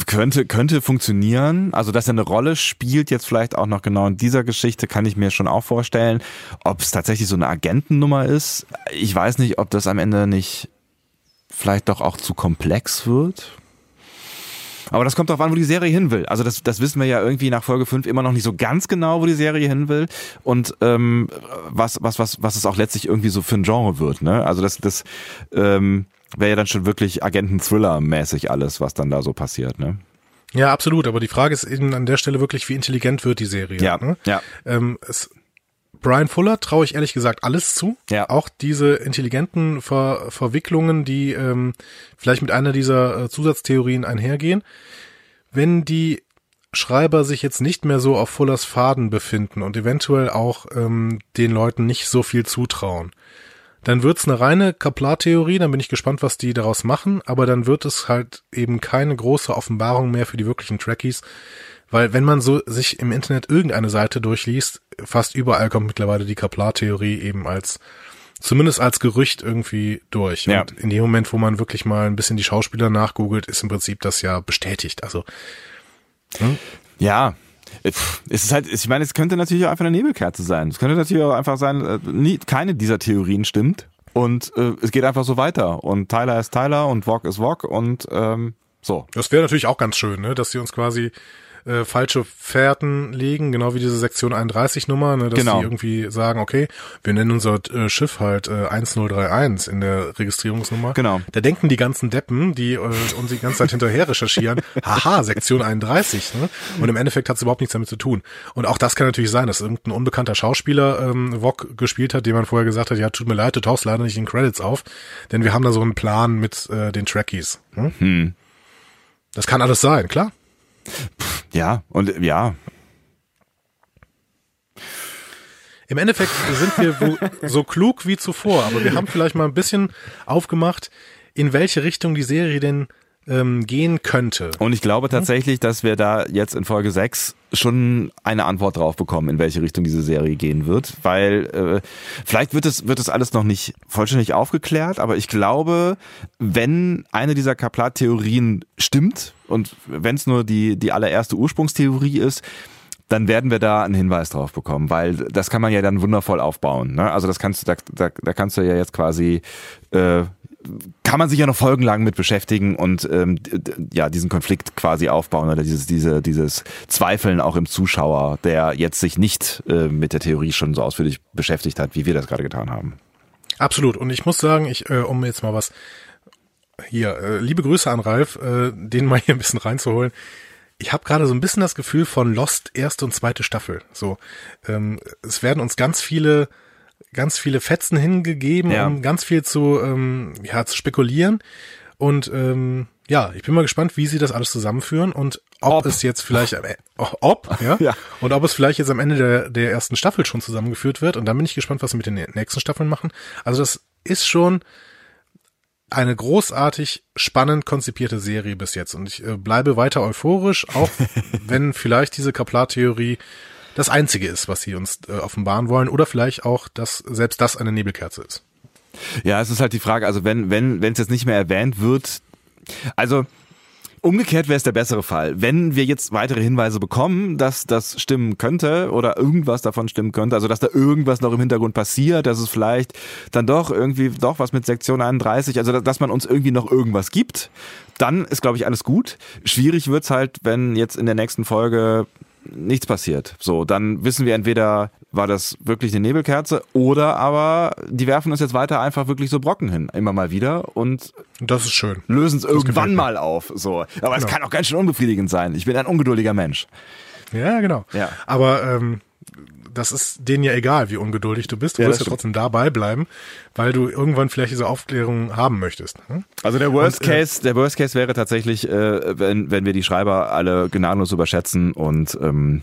Speaker 1: könnte, könnte funktionieren. Also, dass er eine Rolle spielt, jetzt vielleicht auch noch genau in dieser Geschichte, kann ich mir schon auch vorstellen. Ob es tatsächlich so eine Agentennummer ist, ich weiß nicht, ob das am Ende nicht vielleicht doch auch zu komplex wird. Aber das kommt darauf an, wo die Serie hin will. Also das, das wissen wir ja irgendwie nach Folge 5 immer noch nicht so ganz genau, wo die Serie hin will und ähm, was, was, was, was es auch letztlich irgendwie so für ein Genre wird. Ne? Also das, das ähm, wäre ja dann schon wirklich Agenten-Thriller-mäßig alles, was dann da so passiert. Ne?
Speaker 2: Ja, absolut. Aber die Frage ist eben an der Stelle wirklich, wie intelligent wird die Serie.
Speaker 1: Ja,
Speaker 2: ne?
Speaker 1: ja.
Speaker 2: Ähm, es, Brian Fuller traue ich ehrlich gesagt alles zu.
Speaker 1: Ja.
Speaker 2: Auch diese intelligenten Ver Verwicklungen, die ähm, vielleicht mit einer dieser äh, Zusatztheorien einhergehen. Wenn die Schreiber sich jetzt nicht mehr so auf Fullers Faden befinden und eventuell auch ähm, den Leuten nicht so viel zutrauen, dann wird's eine reine Kaplar-Theorie, dann bin ich gespannt, was die daraus machen, aber dann wird es halt eben keine große Offenbarung mehr für die wirklichen Trekkies, weil wenn man so sich im Internet irgendeine Seite durchliest, fast überall kommt mittlerweile die Kaplar-Theorie eben als zumindest als Gerücht irgendwie durch.
Speaker 1: Ja.
Speaker 2: Und in dem Moment, wo man wirklich mal ein bisschen die Schauspieler nachgoogelt, ist im Prinzip das ja bestätigt. Also
Speaker 1: hm? ja, es ist halt, ich meine, es könnte natürlich auch einfach eine Nebelkerze sein. Es könnte natürlich auch einfach sein, äh, nie, keine dieser Theorien stimmt und äh, es geht einfach so weiter. Und Tyler ist Tyler und Wok ist Wok und ähm, so.
Speaker 2: Das wäre natürlich auch ganz schön, ne? dass sie uns quasi äh, falsche Fährten legen, genau wie diese Sektion 31 Nummer, ne, dass
Speaker 1: Genau.
Speaker 2: die irgendwie sagen, okay, wir nennen unser äh, Schiff halt äh, 1031 in der Registrierungsnummer.
Speaker 1: Genau.
Speaker 2: Da denken die ganzen Deppen, die äh, uns die ganze Zeit hinterher recherchieren, haha, Sektion 31, ne? Und im Endeffekt hat es überhaupt nichts damit zu tun. Und auch das kann natürlich sein, dass irgendein unbekannter Schauspieler ähm, Wok gespielt hat, dem man vorher gesagt hat, ja, tut mir leid, du tauchst leider nicht in Credits auf, denn wir haben da so einen Plan mit äh, den Trekkies. Hm?
Speaker 1: Hm.
Speaker 2: Das kann alles sein, klar.
Speaker 1: Ja, und ja,
Speaker 2: Im Endeffekt sind wir so klug wie zuvor, aber wir haben vielleicht mal ein bisschen aufgemacht, in welche Richtung die Serie denn ähm, gehen könnte.
Speaker 1: Und ich glaube tatsächlich, dass wir da jetzt in Folge 6 schon eine Antwort drauf bekommen, in welche Richtung diese Serie gehen wird. Weil äh, vielleicht wird es, wird es alles noch nicht vollständig aufgeklärt, aber ich glaube, wenn eine dieser Kaplat-Theorien stimmt und wenn es nur die, die allererste Ursprungstheorie ist, dann werden wir da einen Hinweis drauf bekommen, weil das kann man ja dann wundervoll aufbauen. Ne? Also das kannst du, da, da, da kannst du ja jetzt quasi äh, kann man sich ja noch folgenlang mit beschäftigen und ähm, ja diesen Konflikt quasi aufbauen oder dieses diese dieses Zweifeln auch im Zuschauer, der jetzt sich nicht äh, mit der Theorie schon so ausführlich beschäftigt hat, wie wir das gerade getan haben.
Speaker 2: Absolut. Und ich muss sagen, ich, äh, um jetzt mal was hier, äh, liebe Grüße an Ralf, äh, den mal hier ein bisschen reinzuholen. Ich habe gerade so ein bisschen das Gefühl von Lost erste und zweite Staffel. So, ähm, es werden uns ganz viele, ganz viele Fetzen hingegeben,
Speaker 1: Ja.
Speaker 2: um ganz viel zu, ähm, ja, zu spekulieren. Und ähm, ja, ich bin mal gespannt, wie sie das alles zusammenführen und ob,
Speaker 1: Ob.
Speaker 2: es jetzt vielleicht am E- ob, ja,
Speaker 1: Ja.
Speaker 2: und ob es vielleicht jetzt am Ende der, der ersten Staffel schon zusammengeführt wird. Und dann bin ich gespannt, was sie mit den nächsten Staffeln machen. Also das ist schon eine großartig spannend konzipierte Serie bis jetzt. Und ich äh, bleibe weiter euphorisch, auch wenn vielleicht diese Kaplar-Theorie das einzige ist, was sie uns äh, offenbaren wollen. Oder vielleicht auch, dass selbst das eine Nebelkerze ist.
Speaker 1: Ja, es ist halt die Frage, also wenn, wenn, wenn es jetzt nicht mehr erwähnt wird, also umgekehrt wäre es der bessere Fall. Wenn wir jetzt weitere Hinweise bekommen, dass das stimmen könnte oder irgendwas davon stimmen könnte, also dass da irgendwas noch im Hintergrund passiert, dass es vielleicht dann doch irgendwie doch was mit Sektion 31, also dass- man uns irgendwie noch irgendwas gibt, dann ist, glaube ich, alles gut. Schwierig wird's halt, wenn jetzt in der nächsten Folge nichts passiert. So, dann wissen wir entweder, war das wirklich eine Nebelkerze oder aber die werfen uns jetzt weiter einfach wirklich so Brocken hin, immer mal wieder und
Speaker 2: das ist schön.
Speaker 1: lösen es irgendwann mal auf. So, aber es
Speaker 2: Genau.
Speaker 1: kann auch ganz schön unbefriedigend sein. Ich bin ein ungeduldiger Mensch.
Speaker 2: Ja, genau.
Speaker 1: Ja.
Speaker 2: Aber ähm, das ist denen ja egal, wie ungeduldig du bist. Du
Speaker 1: Ja,
Speaker 2: wirst ja
Speaker 1: stimmt.
Speaker 2: trotzdem dabei bleiben, weil du irgendwann vielleicht diese Aufklärung haben möchtest. Hm?
Speaker 1: Also der Worst
Speaker 2: Und, äh,
Speaker 1: Case, der Worst Case wäre tatsächlich, äh, wenn wenn wir die Schreiber alle gnadenlos überschätzen und ähm,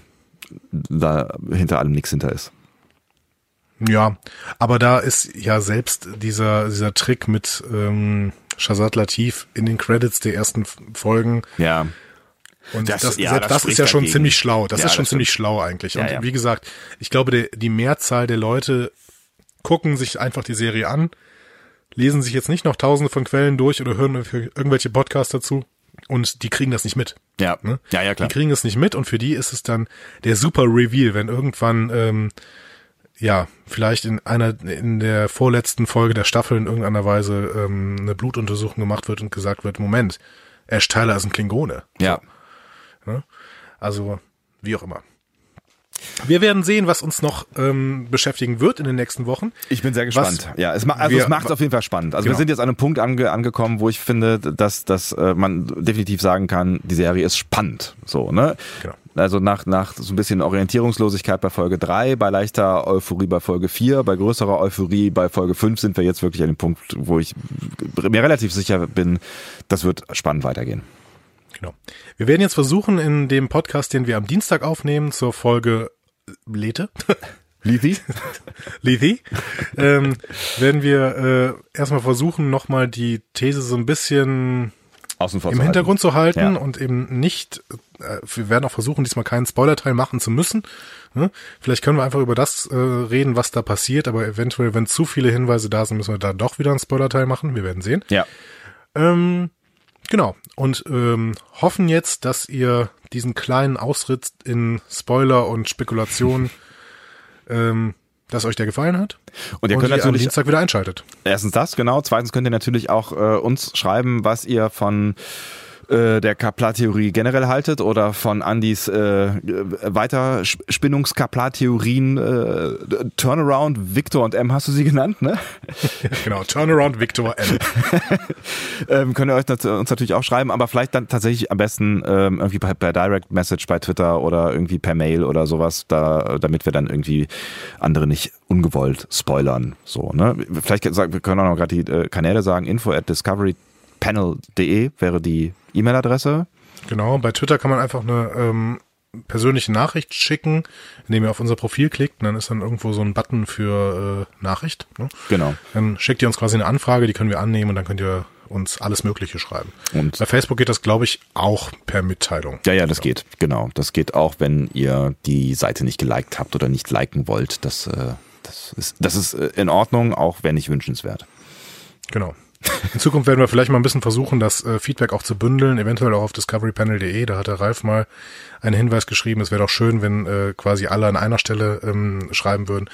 Speaker 1: da hinter allem nichts hinter ist.
Speaker 2: Ja, aber da ist ja selbst dieser, dieser Trick mit ähm, Shazad Latif in den Credits der ersten Folgen
Speaker 1: Ja.
Speaker 2: Und
Speaker 1: Das-
Speaker 2: das,
Speaker 1: ja, das
Speaker 2: das, ist ja schon
Speaker 1: dagegen.
Speaker 2: ziemlich schlau. Das
Speaker 1: Ja,
Speaker 2: ist schon ziemlich schlau eigentlich. Und wie gesagt, ich glaube, die, die Mehrzahl der Leute gucken sich einfach die Serie an, lesen sich jetzt nicht noch tausende von Quellen durch oder hören irgendwelche Podcasts dazu und die kriegen das nicht mit.
Speaker 1: Ja.
Speaker 2: Ne?
Speaker 1: Ja, ja, klar.
Speaker 2: Die kriegen es nicht mit und für die ist es dann der super Reveal, wenn irgendwann ähm, ja vielleicht in einer in der vorletzten Folge der Staffel in irgendeiner Weise ähm, eine Blutuntersuchung gemacht wird und gesagt wird, Moment, Ash Tyler ist ein Klingone.
Speaker 1: Ja.
Speaker 2: Also wie auch immer. Wir werden sehen, was uns noch ähm, beschäftigen wird in den nächsten Wochen.
Speaker 1: Ich bin sehr gespannt. ja, es, ma also
Speaker 2: wir-
Speaker 1: es macht auf jeden Fall spannend. Also wir
Speaker 2: Genau.
Speaker 1: sind jetzt an einem Punkt ange angekommen, wo ich finde, dass, dass äh, man definitiv sagen kann, die Serie ist spannend. So, ne?
Speaker 2: Genau.
Speaker 1: Also nach, nach so ein bisschen Orientierungslosigkeit bei Folge 3, bei leichter Euphorie bei Folge 4, bei größerer Euphorie bei Folge 5 sind wir jetzt wirklich an dem Punkt, wo ich mir relativ sicher bin, das wird spannend weitergehen.
Speaker 2: Genau. Wir werden jetzt versuchen, in dem Podcast, den wir am Dienstag aufnehmen, zur Folge Lete,
Speaker 1: Lethy?
Speaker 2: Lethe, ähm, werden wir äh, erstmal versuchen, nochmal die These so ein bisschen
Speaker 1: Außen vor
Speaker 2: im
Speaker 1: zu halten.
Speaker 2: Hintergrund zu halten
Speaker 1: Ja.
Speaker 2: und eben nicht, äh, wir werden auch versuchen, diesmal keinen Spoilerteil machen zu müssen. Ne? Vielleicht können wir einfach über das äh, reden, was da passiert, aber eventuell, wenn zu viele Hinweise da sind, müssen wir da doch wieder einen Spoilerteil machen. Wir werden sehen.
Speaker 1: Ja.
Speaker 2: Ähm, genau. Und ähm, hoffen jetzt, dass ihr diesen kleinen Ausritt in Spoiler und Spekulation, ähm, dass euch der gefallen hat.
Speaker 1: Und ihr
Speaker 2: und
Speaker 1: könnt
Speaker 2: ihr am
Speaker 1: natürlich
Speaker 2: Dienstag wieder einschaltet.
Speaker 1: Erstens das, genau. Zweitens könnt ihr natürlich auch äh, uns schreiben, was ihr von äh, der Kaplar-Theorie generell haltet oder von Andys äh, Weiterspinnungs-Kaplar-Theorien äh, Turnaround, Victor und M hast du sie genannt, ne?
Speaker 2: Genau. Turnaround Victor M.
Speaker 1: ähm, könnt ihr euch nat uns natürlich auch schreiben, aber vielleicht dann tatsächlich am besten ähm, irgendwie per, per Direct Message bei Twitter oder irgendwie per Mail oder sowas, da, damit wir dann irgendwie andere nicht ungewollt spoilern. So, ne? Vielleicht sagen, wir können auch noch gerade die äh, Kanäle sagen, info at discoverypanel.de wäre die E-Mail-Adresse.
Speaker 2: Genau, bei Twitter kann man einfach eine ähm, persönliche Nachricht schicken, indem ihr auf unser Profil klickt und dann ist dann irgendwo so ein Button für äh, Nachricht. Ne?
Speaker 1: Genau.
Speaker 2: Dann schickt ihr uns quasi eine Anfrage, die können wir annehmen und dann könnt ihr uns alles Mögliche schreiben.
Speaker 1: Und-
Speaker 2: bei Facebook geht das, glaube ich, auch per Mitteilung.
Speaker 1: Ja, ja, das geht. Genau. Das geht auch, wenn ihr die Seite nicht geliked habt oder nicht liken wollt. Das, äh, das, ist, das ist äh, in Ordnung, auch wenn nicht wünschenswert.
Speaker 2: Genau. In Zukunft werden wir vielleicht mal ein bisschen versuchen, das äh, Feedback auch zu bündeln, eventuell auch auf discoverypanel.de. Da hat der Ralf mal einen Hinweis geschrieben. Es wäre doch schön, wenn äh, quasi alle an einer Stelle ähm, schreiben würden.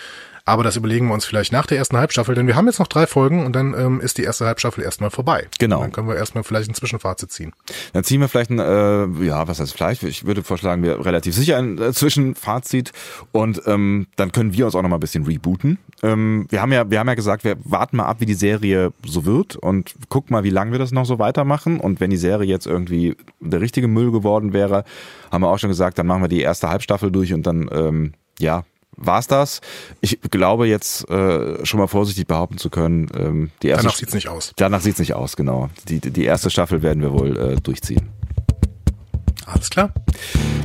Speaker 2: Aber das überlegen wir uns vielleicht nach der ersten Halbstaffel, denn wir haben jetzt noch drei Folgen und dann ähm, ist die erste Halbstaffel erstmal vorbei.
Speaker 1: Genau.
Speaker 2: Und dann können wir erstmal vielleicht ein Zwischenfazit ziehen.
Speaker 1: Dann ziehen wir vielleicht ein, äh, ja, was heißt vielleicht? Ich würde vorschlagen, wir relativ sicher ein äh, Zwischenfazit und ähm, dann können wir uns auch noch mal ein bisschen rebooten. Ähm, wir haben ja, wir haben ja gesagt, wir warten mal ab, wie die Serie so wird und gucken mal, wie lange wir das noch so weitermachen. Und wenn die Serie jetzt irgendwie der richtige Müll geworden wäre, haben wir auch schon gesagt, dann machen wir die erste Halbstaffel durch und dann, ähm, ja, war's das. Ich glaube jetzt äh, schon mal vorsichtig behaupten zu können, ähm, die erste
Speaker 2: Danach sieht's nicht aus.
Speaker 1: Danach sieht's nicht aus, genau. Die, die erste Staffel werden wir wohl äh, durchziehen.
Speaker 2: Alles klar.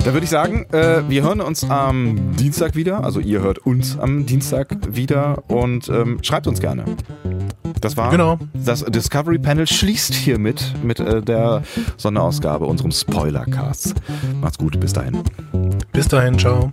Speaker 1: Da würde ich sagen, äh, wir hören uns am Dienstag wieder. Also ihr hört uns am Dienstag wieder und ähm, schreibt uns gerne. Das war
Speaker 2: Genau.
Speaker 1: das Discovery Panel schließt hiermit mit äh, der Sonderausgabe unserem Spoilercast. Macht's gut, bis dahin.
Speaker 2: Bis dahin, ciao.